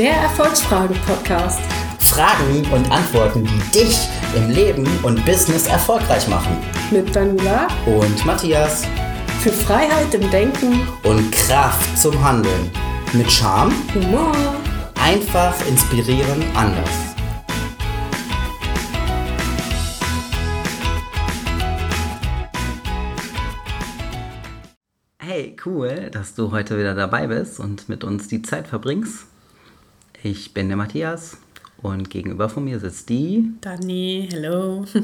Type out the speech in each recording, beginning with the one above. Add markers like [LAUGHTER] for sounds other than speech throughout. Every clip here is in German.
Der Erfolgsfrage-Podcast. Fragen und Antworten, die dich im Leben und Business erfolgreich machen. Mit Daniela Und Matthias. für Freiheit im Denken, Und Kraft zum Handeln. Mit Charme, Humor. einfach inspirieren, anders. Hey, cool, dass du heute wieder dabei bist und mit uns die Zeit verbringst. Ich bin der Matthias und gegenüber von mir sitzt die Dani, hello. [LAUGHS]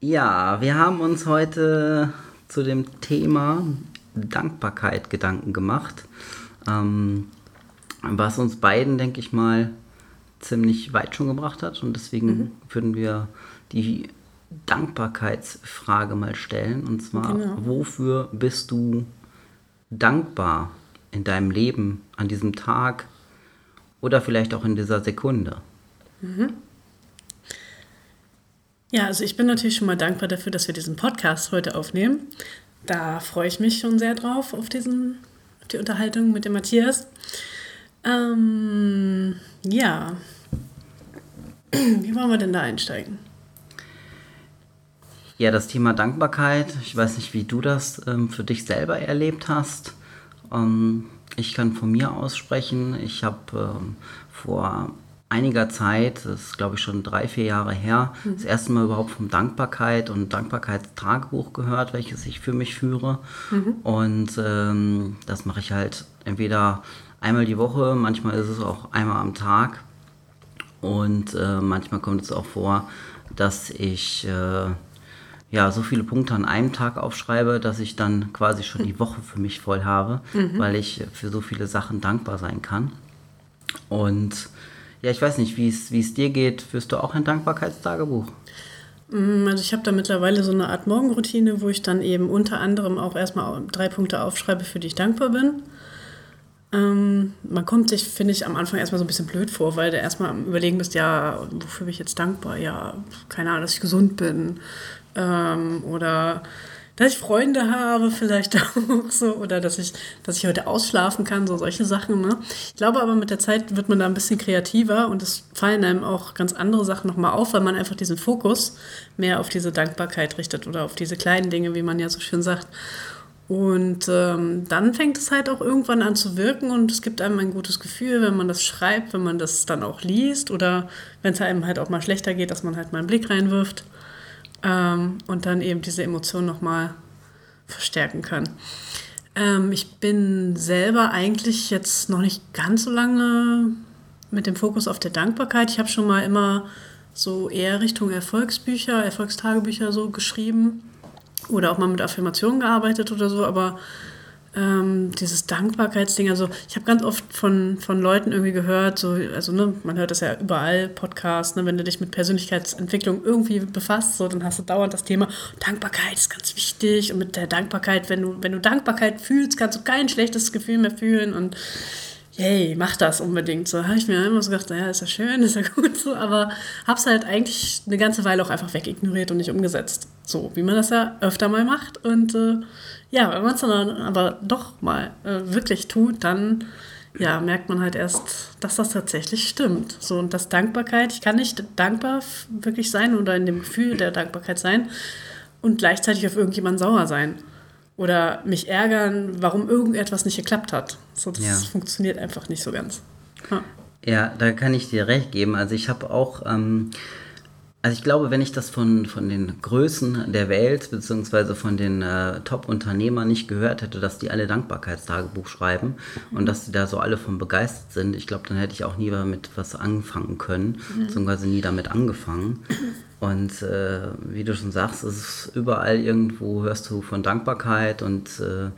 Ja, wir haben uns heute zu dem Thema Dankbarkeit Gedanken gemacht, ähm, was uns beiden, denke ich mal, ziemlich weit schon gebracht hat. Und deswegen würden wir die Dankbarkeitsfrage mal stellen. Und zwar, Genau. wofür bist du dankbar in deinem Leben, an diesem Tag oder vielleicht auch in dieser Sekunde? Ja, also ich bin natürlich schon mal dankbar dafür, dass wir diesen Podcast heute aufnehmen. Da freue ich mich schon sehr drauf, auf, diesen, auf die Unterhaltung mit dem Matthias. Ähm, ja. Wie wollen wir denn da einsteigen? Ja, das Thema Dankbarkeit, ich weiß nicht, wie du das ähm, für dich selber erlebt hast. Ähm, ich kann von mir aussprechen, ich habe ähm, vor einiger Zeit, das ist glaube ich schon drei, vier Jahre her, das erste Mal überhaupt von Dankbarkeit und Dankbarkeitstagebuch gehört, welches ich für mich führe. Und ähm, das mache ich halt entweder einmal die Woche, manchmal ist es auch einmal am Tag. Und äh, manchmal kommt es auch vor, dass ich äh, ja so viele Punkte an einem Tag aufschreibe, dass ich dann quasi schon die Woche für mich voll habe, weil ich für so viele Sachen dankbar sein kann. Und ja, ich weiß nicht, wie es wie es dir geht. Führst du auch ein Dankbarkeitstagebuch? Mm, Also ich habe da mittlerweile so eine Art Morgenroutine, wo ich dann eben unter anderem auch erstmal drei Punkte aufschreibe, für die ich dankbar bin. Ähm, man kommt sich, finde ich, am Anfang erstmal so ein bisschen blöd vor, weil du erstmal am Überlegen bist, ja, wofür bin ich jetzt dankbar? Ja, keine Ahnung, dass ich gesund bin. Ähm, oder dass ich Freunde habe, vielleicht [LAUGHS] auch so. Oder dass ich, dass ich heute ausschlafen kann, so solche Sachen. Ne? Ich glaube aber, mit der Zeit wird man da ein bisschen kreativer und es fallen einem auch ganz andere Sachen nochmal auf, weil man einfach diesen Fokus mehr auf diese Dankbarkeit richtet oder auf diese kleinen Dinge, wie man ja so schön sagt. Und ähm, dann fängt es halt auch irgendwann an zu wirken und es gibt einem ein gutes Gefühl, wenn man das schreibt, wenn man das dann auch liest oder wenn es einem halt auch mal schlechter geht, dass man halt mal einen Blick reinwirft ähm, und dann eben diese Emotion nochmal verstärken kann. Ähm, ich bin selber eigentlich jetzt noch nicht ganz so lange mit dem Fokus auf der Dankbarkeit. Ich habe schon mal immer so eher Richtung Erfolgsbücher, Erfolgstagebücher so geschrieben oder auch mal mit Affirmationen gearbeitet oder so, aber ähm, dieses Dankbarkeitsding, also ich habe ganz oft von, von Leuten irgendwie gehört, so, also ne, man hört das ja überall, Podcasts, ne, wenn du dich mit Persönlichkeitsentwicklung irgendwie befasst, so, dann hast du dauernd das Thema, Dankbarkeit ist ganz wichtig und mit der Dankbarkeit, wenn du, wenn du Dankbarkeit fühlst, kannst du kein schlechtes Gefühl mehr fühlen und yay, mach das unbedingt. So habe ich mir immer so gedacht, naja, ist ja schön, [LAUGHS] ist ja gut so, aber hab's halt eigentlich eine ganze Weile auch einfach wegignoriert und nicht umgesetzt. So, wie man das ja öfter mal macht. Und äh, ja, wenn man es dann aber doch mal äh, wirklich tut, dann ja, merkt man halt erst, dass das tatsächlich stimmt. So, und das Dankbarkeit, ich kann nicht dankbar wirklich sein oder in dem Gefühl der Dankbarkeit sein und gleichzeitig auf irgendjemanden sauer sein. Oder mich ärgern, warum irgendetwas nicht geklappt hat. So, das Ja. funktioniert einfach nicht so ganz. Ja. Ja, da kann ich dir recht geben. Also ich habe auch, ähm, also ich glaube, wenn ich das von, von den Größen der Welt beziehungsweise von den äh, Top-Unternehmern nicht gehört hätte, dass die alle Dankbarkeitstagebuch schreiben und dass die da so alle von begeistert sind, ich glaube, dann hätte ich auch nie damit was anfangen können, beziehungsweise nie damit angefangen. Und äh, wie du schon sagst, es ist überall irgendwo hörst du von Dankbarkeit und äh,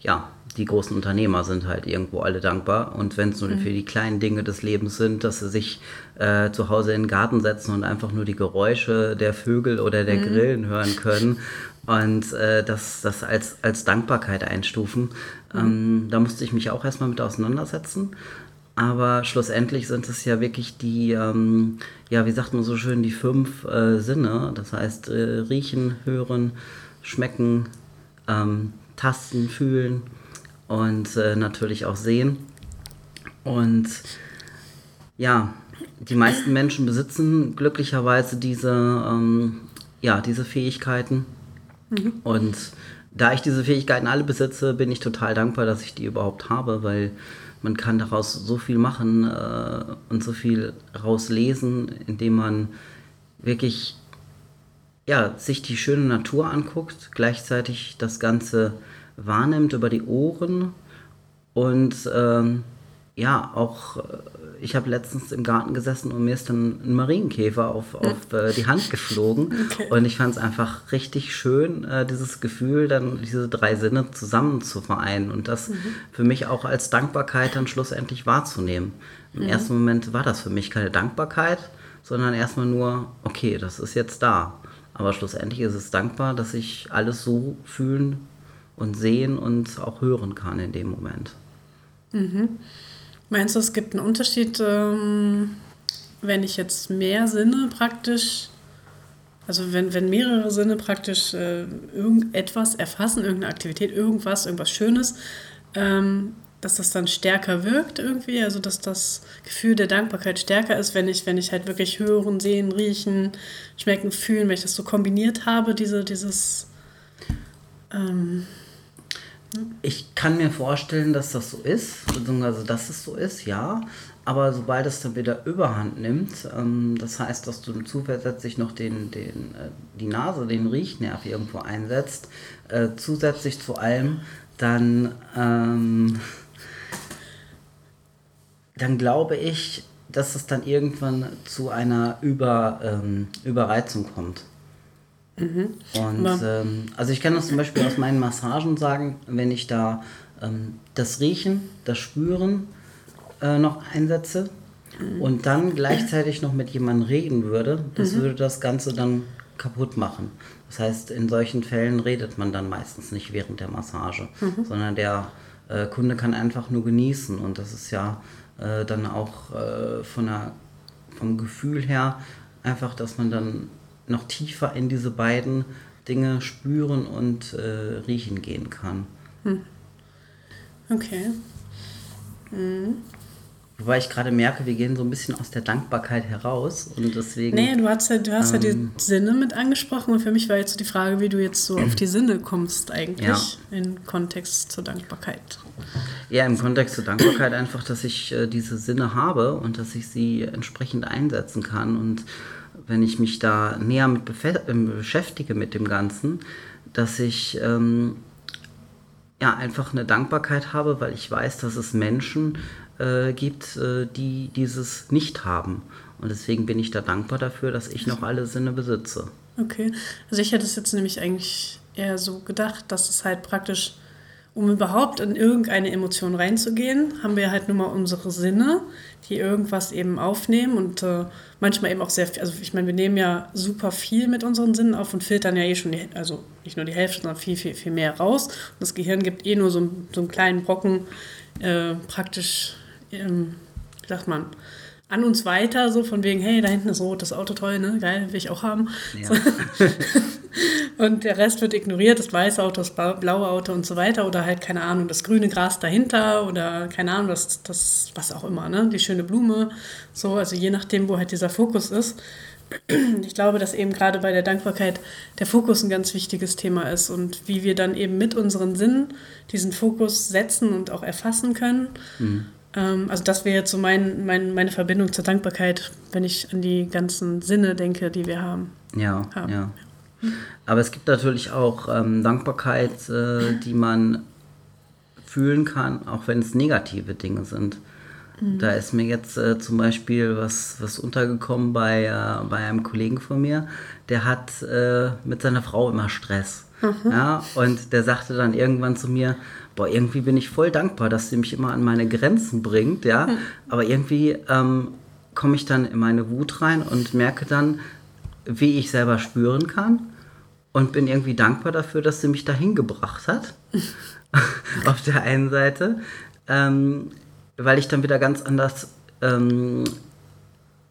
ja, die großen Unternehmer sind halt irgendwo alle dankbar. Und wenn es nur für die kleinen Dinge des Lebens sind, dass sie sich äh, zu Hause in den Garten setzen und einfach nur die Geräusche der Vögel oder der Grillen hören können [LAUGHS] und äh, das, das als, als Dankbarkeit einstufen, ähm, da musste ich mich auch erstmal mit auseinandersetzen. Aber schlussendlich sind es ja wirklich die, ähm, ja, wie sagt man so schön, die fünf äh, Sinne. Das heißt, äh, riechen, hören, schmecken, ähm, tasten, fühlen und äh, natürlich auch sehen. Und ja, die meisten Menschen besitzen glücklicherweise diese, ähm, ja, diese Fähigkeiten. Mhm. Und da ich diese Fähigkeiten alle besitze, bin ich total dankbar, dass ich die überhaupt habe, weil man kann daraus so viel machen äh, und so viel rauslesen, indem man wirklich ja, sich die schöne Natur anguckt, gleichzeitig das Ganze wahrnimmt über die Ohren und ähm, ja, auch, äh, ich habe letztens im Garten gesessen und mir ist dann ein Marienkäfer auf, auf [LAUGHS] äh, die Hand geflogen. Okay. Und ich fand es einfach richtig schön, äh, dieses Gefühl, dann diese drei Sinne zusammen zu vereinen und das mhm. für mich auch als Dankbarkeit dann schlussendlich wahrzunehmen. Im mhm. ersten Moment war das für mich keine Dankbarkeit, sondern erstmal nur, okay, das ist jetzt da. Aber schlussendlich ist es dankbar, dass ich alles so fühlen und sehen und auch hören kann in dem Moment. Mhm. Meinst du, es gibt einen Unterschied, ähm, wenn ich jetzt mehr Sinne praktisch, also wenn, wenn mehrere Sinne praktisch äh, irgendetwas erfassen, irgendeine Aktivität, irgendwas, irgendwas Schönes, ähm, dass das dann stärker wirkt irgendwie, also dass das Gefühl der Dankbarkeit stärker ist, wenn ich, wenn ich halt wirklich hören, sehen, riechen, schmecken, fühlen, wenn ich das so kombiniert habe, diese, dieses ähm, ich kann mir vorstellen, dass das so ist, beziehungsweise dass es so ist, ja. Aber sobald es dann wieder Überhand nimmt, ähm, das heißt, dass du zusätzlich noch den, den, äh, die Nase, den Riechnerv irgendwo einsetzt, äh, zusätzlich zu allem, dann, ähm, dann glaube ich, dass es dann irgendwann zu einer Über, ähm, Überreizung kommt. Mhm. Und ähm, also ich kann das zum Beispiel aus meinen Massagen sagen, wenn ich da ähm, das Riechen, das Spüren äh, noch einsetze mhm. und dann gleichzeitig noch mit jemandem reden würde, das mhm. würde das Ganze dann kaputt machen. Das heißt, in solchen Fällen redet man dann meistens nicht während der Massage, mhm. sondern der äh, Kunde kann einfach nur genießen und das ist ja äh, dann auch äh, von der, vom Gefühl her einfach, dass man dann noch tiefer in diese beiden Dinge spüren und äh, riechen gehen kann. Hm. Okay. Mhm. Wobei ich gerade merke, wir gehen so ein bisschen aus der Dankbarkeit heraus und deswegen. Nee, du hast ja, du hast ähm, ja die ähm, Sinne mit angesprochen und für mich war jetzt so die Frage, wie du jetzt so auf die Sinne kommst eigentlich ja. im Kontext zur Dankbarkeit. Ja, im Kontext zur Dankbarkeit einfach, dass ich äh, diese Sinne habe und dass ich sie entsprechend einsetzen kann und wenn ich mich da näher mit ähm, beschäftige mit dem Ganzen, dass ich ähm, ja einfach eine Dankbarkeit habe, weil ich weiß, dass es Menschen äh, gibt, äh, die dieses nicht haben. Und deswegen bin ich da dankbar dafür, dass ich noch alle Sinne besitze. Okay, also ich hätte es jetzt nämlich eigentlich eher so gedacht, dass es halt praktisch um überhaupt in irgendeine Emotion reinzugehen, haben wir halt nur mal unsere Sinne, die irgendwas eben aufnehmen und äh, manchmal eben auch sehr viel, also ich meine, wir nehmen ja super viel mit unseren Sinnen auf und filtern ja eh schon, die, also nicht nur die Hälfte, sondern viel, viel, viel mehr raus. Und das Gehirn gibt eh nur so, so einen kleinen Brocken äh, praktisch, ähm, wie sagt man, an uns weiter, so von wegen, hey, da hinten ist rot, das Auto toll, ne? Geil, will ich auch haben. Ja. So. [LAUGHS] und der Rest wird ignoriert, das weiße Auto, das blaue Auto und so weiter. Oder halt, keine Ahnung, das grüne Gras dahinter oder keine Ahnung, das, das was auch immer, ne? Die schöne Blume. So, also je nachdem, wo halt dieser Fokus ist. [CLEARS THROAT] Ich glaube, dass eben gerade bei der Dankbarkeit der Fokus ein ganz wichtiges Thema ist und wie wir dann eben mit unseren Sinnen diesen Fokus setzen und auch erfassen können. Mhm. Ähm, also das wäre jetzt so mein, mein, meine Verbindung zur Dankbarkeit, wenn ich an die ganzen Sinne denke, die wir haben. Ja, haben. ja. Aber es gibt natürlich auch ähm, Dankbarkeit, äh, die man fühlen kann, auch wenn es negative Dinge sind. Mhm. Da ist mir jetzt äh, zum Beispiel was, was untergekommen bei, äh, bei einem Kollegen von mir, der hat äh, mit seiner Frau immer Stress. Mhm. Ja, und der sagte dann irgendwann zu mir, boah, irgendwie bin ich voll dankbar, dass sie mich immer an meine Grenzen bringt, ja. Mhm. Aber irgendwie ähm, komme ich dann in meine Wut rein und merke dann, wie ich selber spüren kann und bin irgendwie dankbar dafür, dass sie mich dahin gebracht hat. [LAUGHS] Auf der einen Seite, ähm, weil ich dann wieder ganz anders ähm,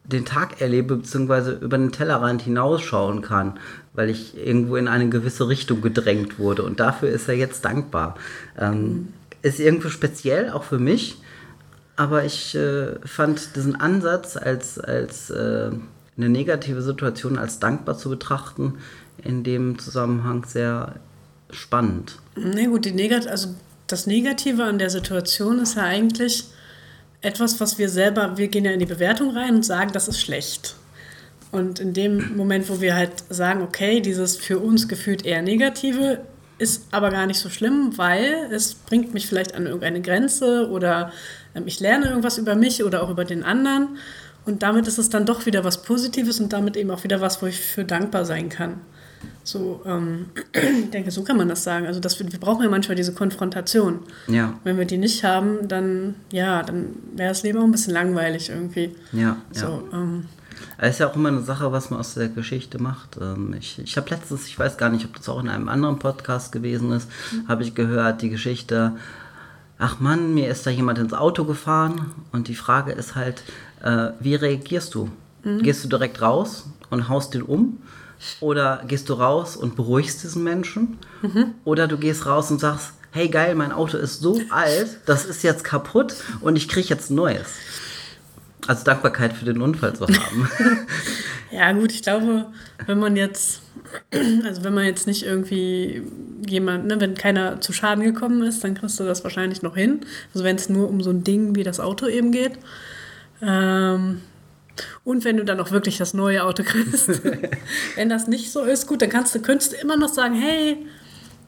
den Tag erlebe, beziehungsweise über den Tellerrand hinausschauen kann, weil ich irgendwo in eine gewisse Richtung gedrängt wurde. Und dafür ist er jetzt dankbar. Ähm, ist irgendwo speziell, auch für mich. Aber ich äh, fand diesen Ansatz als, als äh, eine negative Situation als dankbar zu betrachten, in dem Zusammenhang sehr spannend. Na gut, die Negat also das Negative an der Situation ist ja eigentlich etwas, was wir selber, wir gehen ja in die Bewertung rein und sagen, das ist schlecht. Und in dem Moment, wo wir halt sagen, okay, dieses für uns gefühlt eher Negative ist aber gar nicht so schlimm, weil es bringt mich vielleicht an irgendeine Grenze oder ähm, ich lerne irgendwas über mich oder auch über den anderen. Und damit ist es dann doch wieder was Positives und damit eben auch wieder was, wo ich für dankbar sein kann. So, ähm, [CLEARS THROAT] ich denke, so kann man das sagen. Also das, wir brauchen ja manchmal diese Konfrontation. Ja. Wenn wir die nicht haben, dann, ja, dann wäre das Leben auch ein bisschen langweilig irgendwie. Ja, so, ja. Ähm, es ist ja auch immer eine Sache, was man aus der Geschichte macht. Ähm, Ich, ich habe letztens, ich weiß gar nicht, ob das auch in einem anderen Podcast gewesen ist, habe ich gehört, die Geschichte, ach Mann, mir ist da jemand ins Auto gefahren und die Frage ist halt, äh, wie reagierst du? Gehst du direkt raus und haust den um? Oder gehst du raus und beruhigst diesen Menschen? Oder du gehst raus und sagst, hey geil, mein Auto ist so alt, das ist jetzt kaputt und ich kriege jetzt ein neues. Also Dankbarkeit für den Unfall zu haben. [LAUGHS] [LAUGHS] Ja, gut, ich glaube, wenn man jetzt, also wenn man jetzt nicht irgendwie jemand, ne, wenn keiner zu Schaden gekommen ist, dann kriegst du das wahrscheinlich noch hin. Also wenn es nur um so ein Ding wie das Auto eben geht. Ähm, und wenn du dann auch wirklich das neue Auto kriegst. [LAUGHS] wenn das nicht so ist, gut, dann kannst du, könntest du immer noch sagen, hey,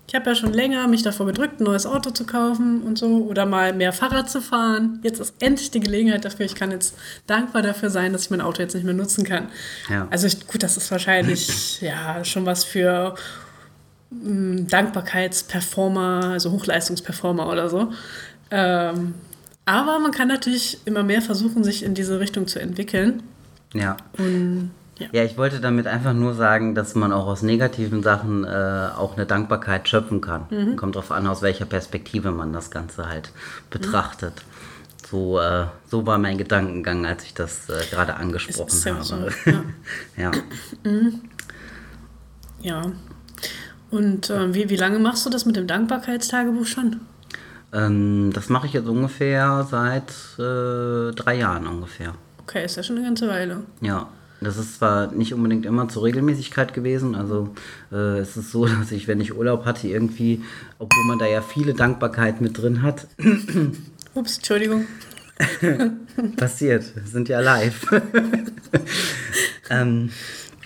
ich habe ja schon länger mich davor gedrückt, ein neues Auto zu kaufen und so oder mal mehr Fahrrad zu fahren. Jetzt ist endlich die Gelegenheit dafür. Ich kann jetzt dankbar dafür sein, dass ich mein Auto jetzt nicht mehr nutzen kann. Ja. Also ich, gut, das ist wahrscheinlich [LAUGHS] ja schon was für mm, Dankbarkeitsperformer, also Hochleistungsperformer oder so. Ähm, aber man kann natürlich immer mehr versuchen, sich in diese Richtung zu entwickeln. ja. Und ja. Ja, ich wollte damit einfach nur sagen, dass man auch aus negativen Sachen äh, auch eine Dankbarkeit schöpfen kann. Mhm. Kommt darauf an, aus welcher Perspektive man das Ganze halt betrachtet. So, äh, so war mein Gedankengang, als ich das äh, gerade angesprochen Ist ja habe. so, ja. [LAUGHS] ja. Ja. Und äh, wie, wie lange machst du das mit dem Dankbarkeitstagebuch schon? Ähm, das mache ich jetzt ungefähr seit äh, drei Jahren ungefähr. Okay, ist ja schon eine ganze Weile. Ja, das ist zwar nicht unbedingt immer zur Regelmäßigkeit gewesen. Also äh, es ist so, [LAUGHS] dass ich, wenn ich Urlaub hatte, irgendwie, obwohl man da ja viele Dankbarkeit mit drin hat, [COUGHS] Ups, Entschuldigung. [LAUGHS] passiert. Wir sind ja live. [LAUGHS] ähm,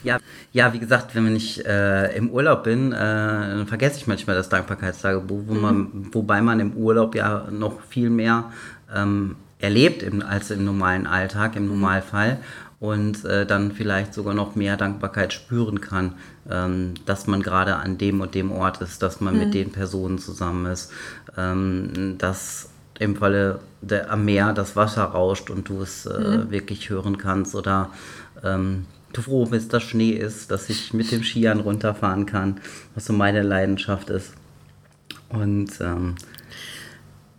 ja, ja, wie gesagt, wenn ich äh, im Urlaub bin, äh, dann vergesse ich manchmal das Dankbarkeitstagebuch, wo man, wobei man im Urlaub ja noch viel mehr ähm, erlebt im, als im normalen Alltag, im Normalfall. Und äh, dann vielleicht sogar noch mehr Dankbarkeit spüren kann, ähm, dass man gerade an dem und dem Ort ist, dass man mit den Personen zusammen ist, ähm, dass im Falle der, am Meer das Wasser rauscht und du es äh, wirklich hören kannst oder ähm, froh bist, dass Schnee ist, dass ich mit dem Skiern runterfahren kann, was so meine Leidenschaft ist. Und ähm,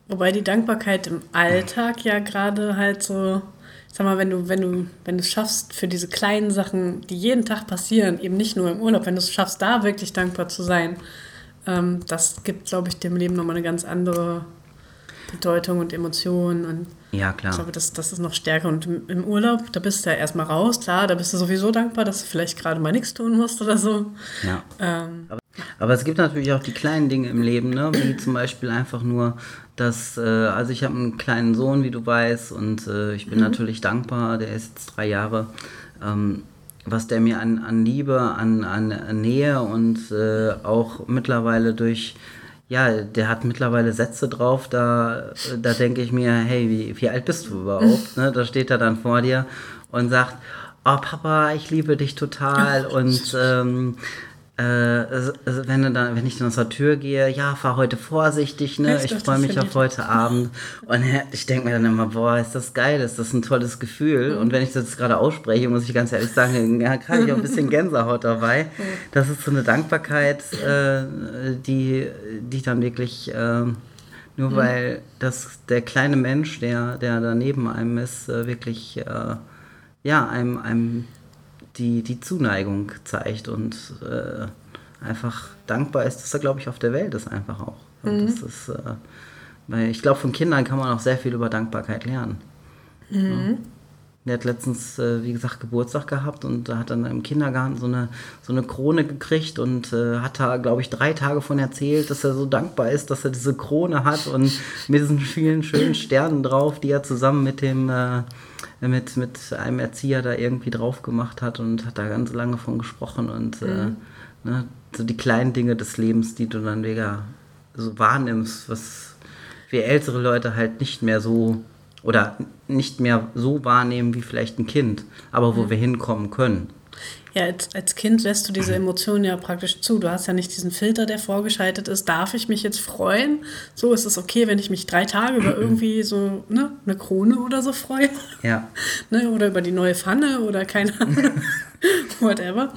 Wobei die Dankbarkeit im Alltag ja gerade halt so, sag mal, wenn du, wenn du, wenn du es schaffst für diese kleinen Sachen, die jeden Tag passieren, eben nicht nur im Urlaub, wenn du es schaffst, da wirklich dankbar zu sein, ähm, das gibt, glaube ich, dem Leben nochmal eine ganz andere Bedeutung und Emotionen und ja, ich klar. glaube, das, das ist noch stärker. Und im, Urlaub, da bist du ja erstmal raus, klar, da bist du sowieso dankbar, dass du vielleicht gerade mal nichts tun musst oder so. Ja. Ähm, Aber es gibt natürlich auch die kleinen Dinge im Leben, ne? wie zum Beispiel einfach nur, dass, äh, also ich habe einen kleinen Sohn, wie du weißt, und äh, ich bin natürlich dankbar, der ist jetzt drei Jahre, ähm, was der mir an, an Liebe, an, an Nähe und äh, auch mittlerweile durch, ja, der hat mittlerweile Sätze drauf, da, da denke ich mir, hey, wie, wie alt bist du überhaupt? [LAUGHS] ne? Da steht er dann vor dir und sagt, oh Papa, ich liebe dich total und ähm, äh, also wenn, du dann, wenn ich dann aus der Tür gehe, ja, fahr heute vorsichtig, ne? Ich Ich freue mich auf heute Abend. Und ich denke mir dann immer, boah, ist das geil, ist das ein tolles Gefühl. Und wenn ich das jetzt gerade ausspreche, muss ich ganz ehrlich sagen, ja, gerade ich auch ein bisschen [LAUGHS] Gänsehaut dabei. Das ist so eine Dankbarkeit, äh, die, die dann wirklich, äh, nur weil das der kleine Mensch, der, der da neben einem ist, äh, wirklich, äh, ja, einem, einem die, die Zuneigung zeigt und äh, einfach dankbar ist, dass er, glaube ich, auf der Welt ist einfach auch. Und das ist, äh, Weil ich glaube, von Kindern kann man auch sehr viel über Dankbarkeit lernen. Mhm. Ja. Der hat letztens, äh, wie gesagt, Geburtstag gehabt und hat dann im Kindergarten so eine, so eine Krone gekriegt und äh, hat da, glaube ich, drei Tage von erzählt, dass er so dankbar ist, dass er diese Krone hat und mit diesen vielen schönen Sternen drauf, die er zusammen mit dem äh, mit, mit einem Erzieher da irgendwie drauf gemacht hat und hat da ganz lange von gesprochen und äh, mhm. ne, so die kleinen Dinge des Lebens, die du dann wieder so wahrnimmst, was wir ältere Leute halt nicht mehr so oder nicht mehr so wahrnehmen wie vielleicht ein Kind, aber wo mhm. wir hinkommen können. Ja, als, als Kind lässt du diese Emotionen ja praktisch zu. Du hast ja nicht diesen Filter, der vorgeschaltet ist. Darf ich mich jetzt freuen? So ist es okay, wenn ich mich drei Tage über [CLEARS THROAT] irgendwie so ne, eine Krone oder so freue. Ja. [LAUGHS] ne, oder über die neue Pfanne oder keine Ahnung. [LAUGHS] Whatever.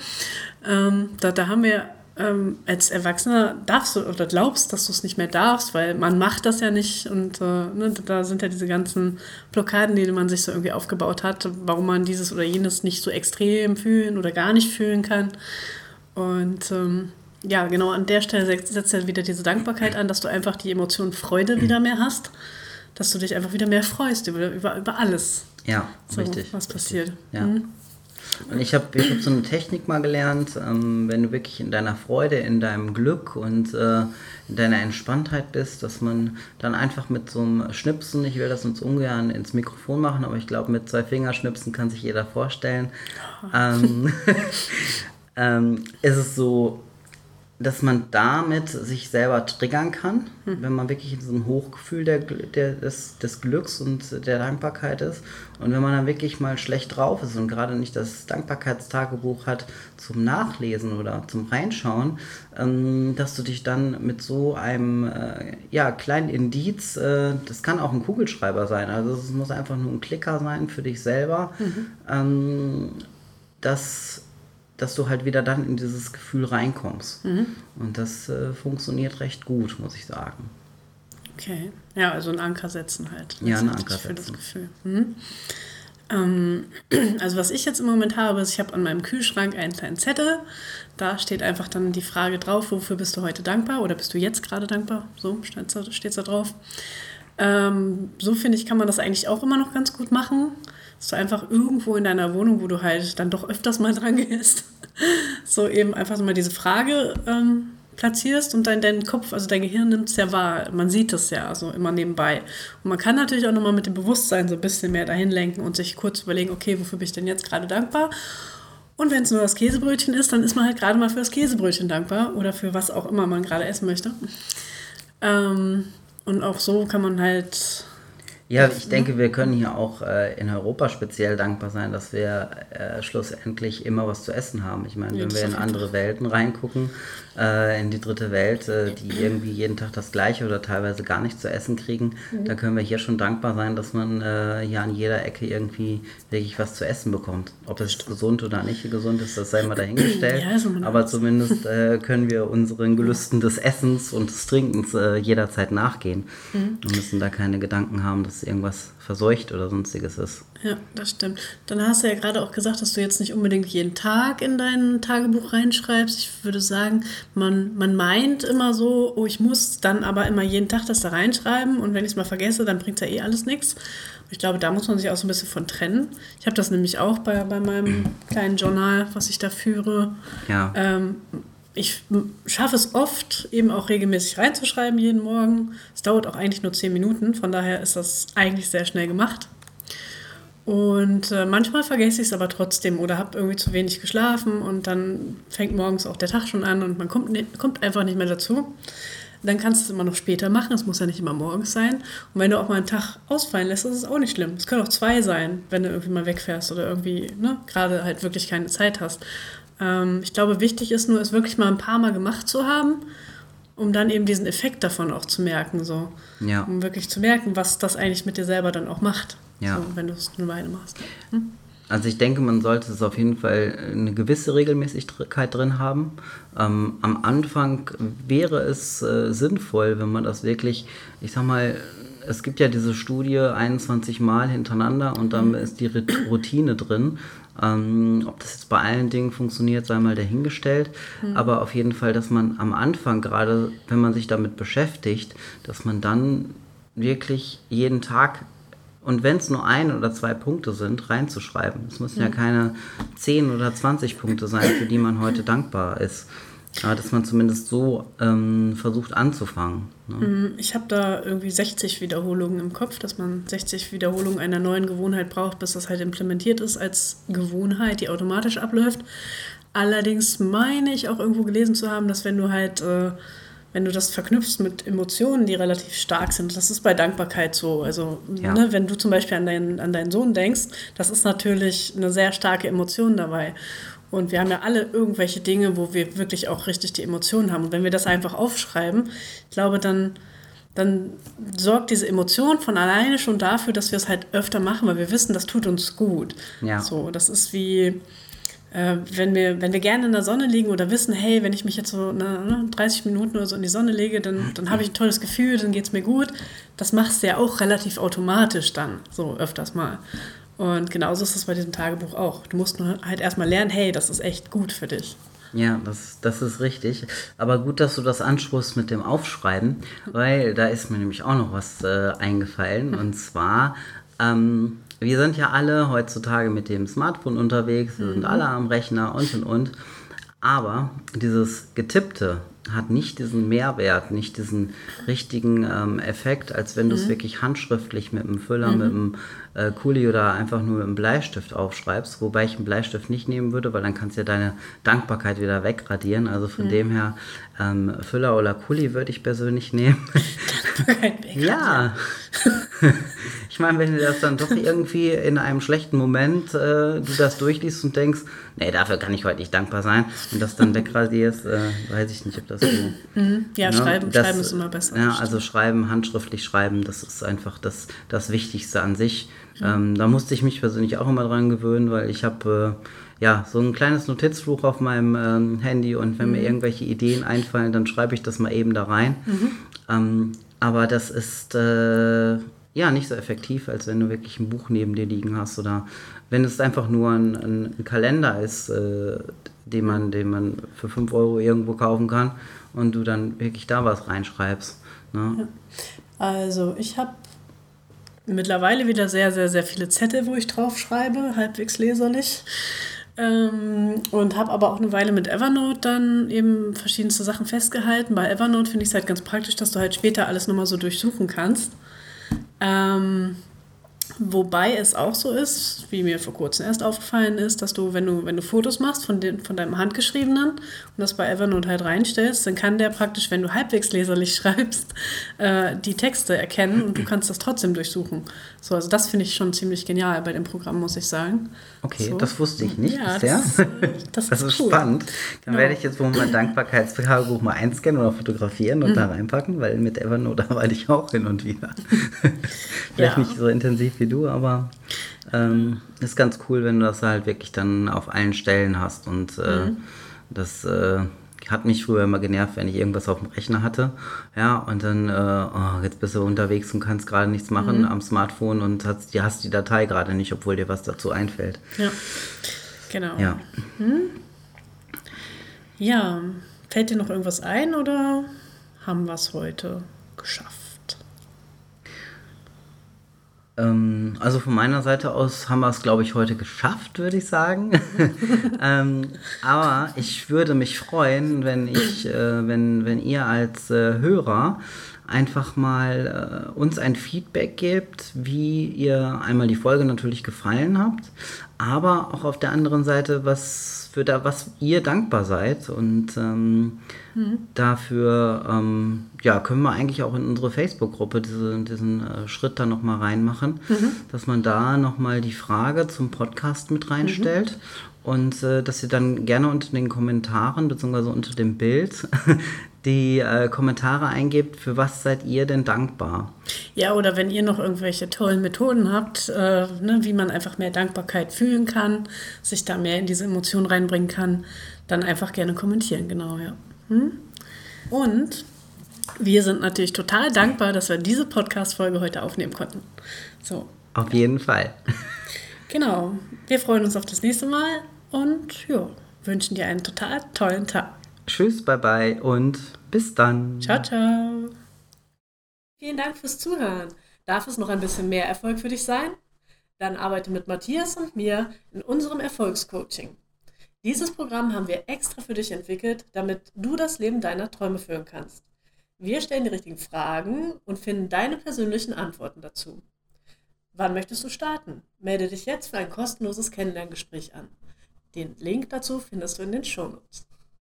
Ähm, da, da haben wir ähm, als Erwachsener darfst du oder glaubst, dass du es nicht mehr darfst, weil man macht das ja nicht und äh, ne, da sind ja diese ganzen Blockaden, die man sich so irgendwie aufgebaut hat, warum man dieses oder jenes nicht so extrem fühlen oder gar nicht fühlen kann. Und ähm, ja, genau an der Stelle setzt, ja wieder diese Dankbarkeit an, dass du einfach die Emotion Freude wieder mehr hast, dass du dich einfach wieder mehr freust über, über, über alles. Ja, so, richtig. Was passiert. Ja. Mhm. Und ich habe ich hab so eine Technik mal gelernt, ähm, wenn du wirklich in deiner Freude, in deinem Glück und äh, in deiner Entspanntheit bist, dass man dann einfach mit so einem Schnipsen, ich will das uns ungern ins Mikrofon machen, aber ich glaube, mit zwei Fingerschnipsen kann sich jeder vorstellen, ähm, [LAUGHS] ähm, ist es so, dass man damit sich selber triggern kann, hm. wenn man wirklich in diesem Hochgefühl der, der, des, des Glücks und der Dankbarkeit ist. Und wenn man dann wirklich mal schlecht drauf ist und gerade nicht das Dankbarkeitstagebuch hat zum Nachlesen oder zum Reinschauen, ähm, dass du dich dann mit so einem äh, ja, kleinen Indiz, äh, das kann auch ein Kugelschreiber sein, also es muss einfach nur ein Klicker sein für dich selber, mhm. ähm, dass dass du halt wieder dann in dieses Gefühl reinkommst. Mhm. Und das äh, funktioniert recht gut, muss ich sagen. Okay, ja, also ein Anker setzen halt. Ja, ein Anker setzen. Für das Gefühl. Mhm. Ähm, [CLEARS THROAT] also was ich jetzt im Moment habe, ist, ich habe an meinem Kühlschrank einen kleinen Zettel. Da steht einfach dann die Frage drauf, wofür bist du heute dankbar oder bist du jetzt gerade dankbar? So steht es da drauf. Ähm, so finde ich, kann man das eigentlich auch immer noch ganz gut machen dass du einfach irgendwo in deiner Wohnung, wo du halt dann doch öfters mal [LAUGHS] dran gehst, so eben einfach so mal diese Frage ähm, platzierst und dein, dein Kopf, also dein Gehirn nimmt es ja wahr. Man sieht es ja so immer nebenbei. Und man kann natürlich auch nochmal mit dem Bewusstsein so ein bisschen mehr dahin lenken und sich kurz überlegen, okay, wofür bin ich denn jetzt gerade dankbar? Und wenn es nur das Käsebrötchen ist, dann ist man halt gerade mal für das Käsebrötchen dankbar oder für was auch immer man gerade essen möchte. Ähm, und auch so kann man halt ja, ich denke, wir können hier auch äh, in Europa speziell dankbar sein, dass wir äh, schlussendlich immer was zu essen haben. Ich meine, ja, wenn wir in andere Welten reingucken, äh, in die dritte Welt, äh, die irgendwie jeden Tag das Gleiche oder teilweise gar nichts zu essen kriegen, mhm. da können wir hier schon dankbar sein, dass man äh, hier an jeder Ecke irgendwie wirklich was zu essen bekommt. Ob es gesund oder nicht gesund ist, das sei mal dahingestellt. [CLEARS THROAT] Ja, Aber zumindest äh, [LAUGHS] können wir unseren Gelüsten des Essens und des Trinkens jederzeit nachgehen mhm. und müssen da keine Gedanken haben, dass irgendwas verseucht oder sonstiges ist. Ja, das stimmt. Dann hast du ja gerade auch gesagt, dass du jetzt nicht unbedingt jeden Tag in dein Tagebuch reinschreibst. Ich würde sagen, man, man meint immer so, oh, ich muss dann aber immer jeden Tag das da reinschreiben und wenn ich es mal vergesse, dann bringt ja eh alles nichts. Ich glaube, da muss man sich auch so ein bisschen von trennen. Ich habe das nämlich auch bei, bei meinem [CLEARS THROAT] kleinen Journal, was ich da führe. Ja. Ähm, ich schaffe es oft, eben auch regelmäßig reinzuschreiben jeden Morgen. Es dauert auch eigentlich nur zehn Minuten, von daher ist das eigentlich sehr schnell gemacht. Und äh, manchmal vergesse ich es aber trotzdem oder habe irgendwie zu wenig geschlafen und dann fängt morgens auch der Tag schon an und man kommt, ne, kommt einfach nicht mehr dazu. Dann kannst du es immer noch später machen, es muss ja nicht immer morgens sein. Und wenn du auch mal einen Tag ausfallen lässt, ist es auch nicht schlimm. Es können auch zwei sein, wenn du irgendwie mal wegfährst oder irgendwie ne, gerade halt wirklich keine Zeit hast. Ähm, ich glaube, wichtig ist nur, es wirklich mal ein paar Mal gemacht zu haben, um dann eben diesen Effekt davon auch zu merken. So. Ja. Um wirklich zu merken, was das eigentlich mit dir selber dann auch macht, ja. so, wenn du es eine Weile machst. Hm? Also ich denke, man sollte es auf jeden Fall eine gewisse Regelmäßigkeit drin haben. Ähm, am Anfang wäre es äh, sinnvoll, wenn man das wirklich, ich sag mal, es gibt ja diese Studie 21 Mal hintereinander und dann mhm. ist die Routine drin. Ähm, ob das jetzt bei allen Dingen funktioniert, sei mal dahingestellt. Mhm. Aber auf jeden Fall, dass man am Anfang, gerade wenn man sich damit beschäftigt, dass man dann wirklich jeden Tag und wenn es nur ein oder zwei Punkte sind, reinzuschreiben. Es müssen ja keine 10 oder 20 Punkte sein, für die man heute dankbar ist. Aber dass man zumindest so ähm, versucht anzufangen. Ne? Ich habe da irgendwie 60 Wiederholungen im Kopf, dass man 60 Wiederholungen einer neuen Gewohnheit braucht, bis das halt implementiert ist als Gewohnheit, die automatisch abläuft. Allerdings meine ich auch irgendwo gelesen zu haben, dass wenn du halt, äh, wenn du das verknüpfst mit Emotionen, die relativ stark sind, das ist bei Dankbarkeit so. Also, Ja. ne, wenn du zum Beispiel an deinen, an deinen Sohn denkst, das ist natürlich eine sehr starke Emotion dabei. Und wir haben ja alle irgendwelche Dinge, wo wir wirklich auch richtig die Emotionen haben. Und wenn wir das einfach aufschreiben, ich glaube, dann, dann sorgt diese Emotion von alleine schon dafür, dass wir es halt öfter machen, weil wir wissen, das tut uns gut. Ja. So, das ist wie, äh, wenn, wir, wenn wir gerne in der Sonne liegen oder wissen, hey, wenn ich mich jetzt so na, na, 30 Minuten oder so in die Sonne lege, dann, dann habe ich ein tolles Gefühl, dann geht es mir gut. Das machst du ja auch relativ automatisch dann, so öfters mal. Und genauso ist es bei diesem Tagebuch auch. Du musst nur halt erstmal lernen, hey, das ist echt gut für dich. Ja, das, das ist richtig. Aber gut, dass du das ansprichst mit dem Aufschreiben, weil da ist mir nämlich auch noch was äh, eingefallen. [LAUGHS] Und zwar, ähm, wir sind ja alle heutzutage mit dem Smartphone unterwegs, wir sind alle am Rechner und und und. Aber dieses Getippte hat nicht diesen Mehrwert, nicht diesen richtigen ähm, Effekt, als wenn du es wirklich handschriftlich mit einem Füller, mit einem äh, Kuli oder einfach nur mit einem Bleistift aufschreibst. Wobei ich einen Bleistift nicht nehmen würde, weil dann kannst du ja deine Dankbarkeit wieder wegradieren. Also von dem her, ähm, Füller oder Kuli würde ich persönlich nehmen. [LAUGHS] Ja. [LAUGHS] Ich meine, wenn du das dann doch irgendwie in einem schlechten Moment äh, du das durchliest und denkst, nee, dafür kann ich heute nicht dankbar sein und das dann wegradierst, äh, weiß ich nicht, ob das so. Ja, ne, schreiben, das- schreiben ist immer besser. Ja, also schreiben, handschriftlich schreiben, das ist einfach das, das Wichtigste an sich. Ähm, da musste ich mich persönlich auch immer dran gewöhnen, weil ich habe äh, ja so ein kleines Notizbuch auf meinem ähm, Handy und wenn mir irgendwelche Ideen einfallen, dann schreibe ich das mal eben da rein. Ähm, aber das ist äh, ja nicht so effektiv, als wenn du wirklich ein Buch neben dir liegen hast oder wenn es einfach nur ein, ein, Kalender ist, äh, den, man, den man für 5 Euro irgendwo kaufen kann und du dann wirklich da was reinschreibst. Ne? Also ich habe mittlerweile wieder sehr, sehr, sehr viele Zettel, wo ich drauf schreibe, halbwegs leserlich. Ähm, und habe aber auch eine Weile mit Evernote dann eben verschiedenste Sachen festgehalten. Bei Evernote finde ich es halt ganz praktisch, dass du halt später alles nochmal so durchsuchen kannst. Ähm, wobei es auch so ist, wie mir vor kurzem erst aufgefallen ist, dass du, wenn du, wenn du Fotos machst von, den, von deinem Handgeschriebenen und das bei Evernote halt reinstellst, dann kann der praktisch, wenn du halbwegs leserlich [LAUGHS] schreibst, äh, die Texte erkennen und du kannst das trotzdem durchsuchen. So, also das finde ich schon ziemlich genial bei dem Programm, muss ich sagen. Okay, so. das wusste ich nicht Ja, bisher. das, äh, [LAUGHS] das Das ist ist cool. spannend. Dann Genau. werde ich jetzt wohl mein Dankbarkeitstagebuch mal einscannen oder fotografieren und Mhm. da reinpacken, weil mit Evernote [LAUGHS] arbeite ich auch hin und wieder. Vielleicht Ja. nicht so intensiv wie du, aber ähm, ist ganz cool, wenn du das halt wirklich dann auf allen Stellen hast. Und äh, Mhm. das äh, hat mich früher immer genervt, wenn ich irgendwas auf dem Rechner hatte. Ja, und dann, äh, oh, jetzt bist du unterwegs und kannst gerade nichts machen Mhm. am Smartphone und hast, die hast die Datei gerade nicht, obwohl dir was dazu einfällt. Ja, genau. Ja. Ja, fällt dir noch irgendwas ein oder haben wir es heute geschafft? Ähm, also von meiner Seite aus haben wir es, glaube ich, heute geschafft, würde ich sagen. [LAUGHS] ähm, aber ich würde mich freuen, wenn ich, äh, wenn, wenn ihr als äh, Hörer einfach mal äh, uns ein Feedback gebt, wie ihr einmal die Folge natürlich gefallen habt, aber auch auf der anderen Seite, was für da, was ihr dankbar seid. Und ähm, dafür ähm, ja, können wir eigentlich auch in unsere Facebook-Gruppe diese, diesen äh, Schritt dann nochmal reinmachen, dass man da nochmal die Frage zum Podcast mit reinstellt. Und äh, dass ihr dann gerne unter den Kommentaren bzw. unter dem Bild die äh, Kommentare eingebt, für was seid ihr denn dankbar? Ja, oder wenn ihr noch irgendwelche tollen Methoden habt, äh, ne, wie man einfach mehr Dankbarkeit fühlen kann, sich da mehr in diese Emotion reinbringen kann, dann einfach gerne kommentieren, genau, ja. Hm? Und wir sind natürlich total dankbar, dass wir diese Podcast-Folge heute aufnehmen konnten. So, Auf jeden Fall. [LAUGHS] genau. Wir freuen uns auf das nächste Mal und ja, wünschen dir einen total tollen Tag. Tschüss, bye bye und bis dann. Ciao, ciao. Vielen Dank fürs Zuhören. Darf es noch ein bisschen mehr Erfolg für dich sein? Dann arbeite mit Matthias und mir in unserem Erfolgscoaching. Dieses Programm haben wir extra für dich entwickelt, damit du das Leben deiner Träume führen kannst. Wir stellen die richtigen Fragen und finden deine persönlichen Antworten dazu. Wann möchtest du starten? Melde dich jetzt für ein kostenloses Kennenlerngespräch an. Den Link dazu findest du in den Shownotes.